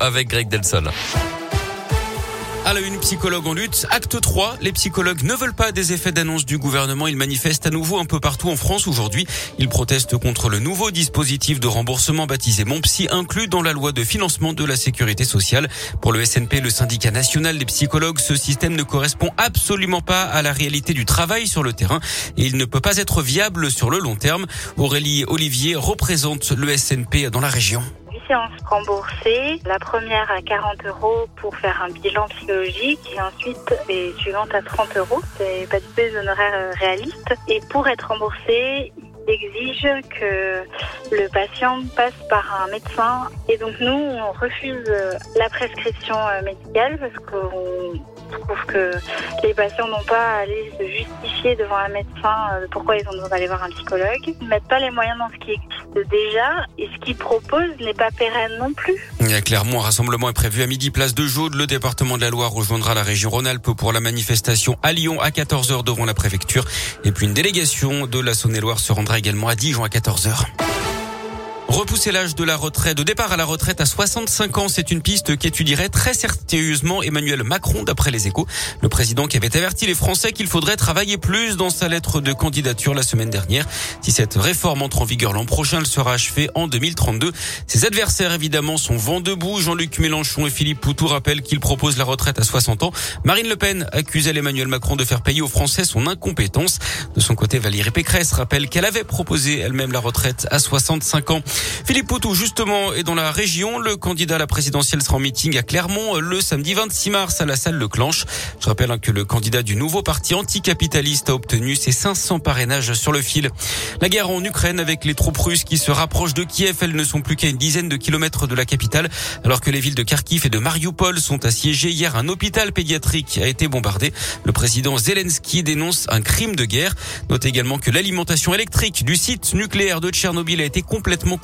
avec Greg Delsol. À la une, psychologue en lutte. Acte 3. Les psychologues ne veulent pas des effets d'annonce du gouvernement. Ils manifestent à nouveau un peu partout en France aujourd'hui. Ils protestent contre le nouveau dispositif de remboursement baptisé Mon Psy, inclus dans la loi de financement de la sécurité sociale. Pour le SNP, le syndicat national des psychologues, ce système ne correspond absolument pas à la réalité du travail sur le terrain et il ne peut pas être viable sur le long terme. Aurélie Olivier représente le SNP dans la région séances. La première à 40 euros pour faire un bilan psychologique et ensuite les suivantes à 30 euros. C'est pas du tout des honoraires euh, réalistes. Et pour être remboursé, il exige que le patient passe par un médecin. Et donc nous, on refuse euh, la prescription euh, médicale parce qu'on trouve que les patients n'ont pas à aller se justifier devant un médecin de pourquoi ils ont besoin d'aller voir un psychologue. Ils ne mettent pas les moyens dans ce qui existe déjà ce qu'ils proposent n'est pas pérenne non plus. Il y a clairement un rassemblement est prévu à midi place de Jaude. Le département de la Loire rejoindra la région Rhône-Alpes pour la manifestation à Lyon à 14h devant la préfecture. Et puis une délégation de la Saône-et-Loire se rendra également à Dijon à 14h. Repousser l'âge de la retraite, de départ à la retraite à 65 ans, c'est une piste qu'étudierait très sérieusement Emmanuel Macron d'après les échos. Le président qui avait averti les Français qu'il faudrait travailler plus dans sa lettre de candidature la semaine dernière. Si cette réforme entre en vigueur l'an prochain, elle sera achevée en 2032. Ses adversaires, évidemment, sont vent debout. Jean-Luc Mélenchon et Philippe Poutou rappellent qu'ils proposent la retraite à 60 ans. Marine Le Pen accuse Emmanuel Macron de faire payer aux Français son incompétence. De son côté, Valérie Pécresse rappelle qu'elle avait proposé elle-même la retraite à 65 ans. Philippe Poutou, justement, est dans la région. Le candidat à la présidentielle sera en meeting à Clermont le samedi 26 mars à la salle Leclanche. Je rappelle hein, que le candidat du nouveau parti anticapitaliste a obtenu ses 500 parrainages sur le fil. La guerre en Ukraine avec les troupes russes qui se rapprochent de Kiev, elles ne sont plus qu'à une dizaine de kilomètres de la capitale, alors que les villes de Kharkiv et de Mariupol sont assiégées. Hier, un hôpital pédiatrique a été bombardé. Le président Zelensky dénonce un crime de guerre. Note également que l'alimentation électrique du site nucléaire de Tchernobyl a été complètement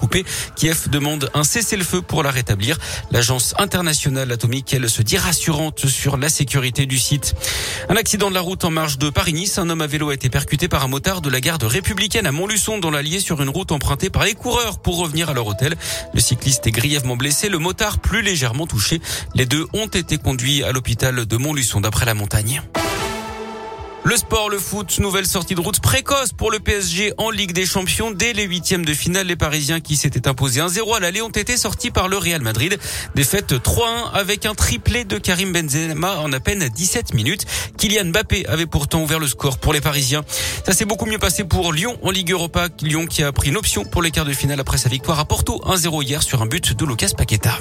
Kiev demande un cessez-le-feu pour la rétablir. L'agence internationale atomique, elle, se dit rassurante sur la sécurité du site. Un accident de la route en marge de Paris-Nice. Un homme à vélo a été percuté par un motard de la garde républicaine à Montluçon dans l'Allier sur une route empruntée par les coureurs pour revenir à leur hôtel. Le cycliste est grièvement blessé, le motard plus légèrement touché. Les deux ont été conduits à l'hôpital de Montluçon d'après la montagne. Le sport, le foot, nouvelle sortie de route précoce pour le PSG en Ligue des Champions. Dès les huitièmes de finale, les Parisiens qui s'étaient imposés 1-0 à l'aller ont été sortis par le Real Madrid. Défaite 3-1 avec un triplé de Karim Benzema en à peine 17 minutes. Kylian Mbappé avait pourtant ouvert le score pour les Parisiens. Ça s'est beaucoup mieux passé pour Lyon en Ligue Europa. Lyon qui a pris une option pour les quarts de finale après sa victoire à Porto 1-0 hier sur un but de Lucas Paqueta.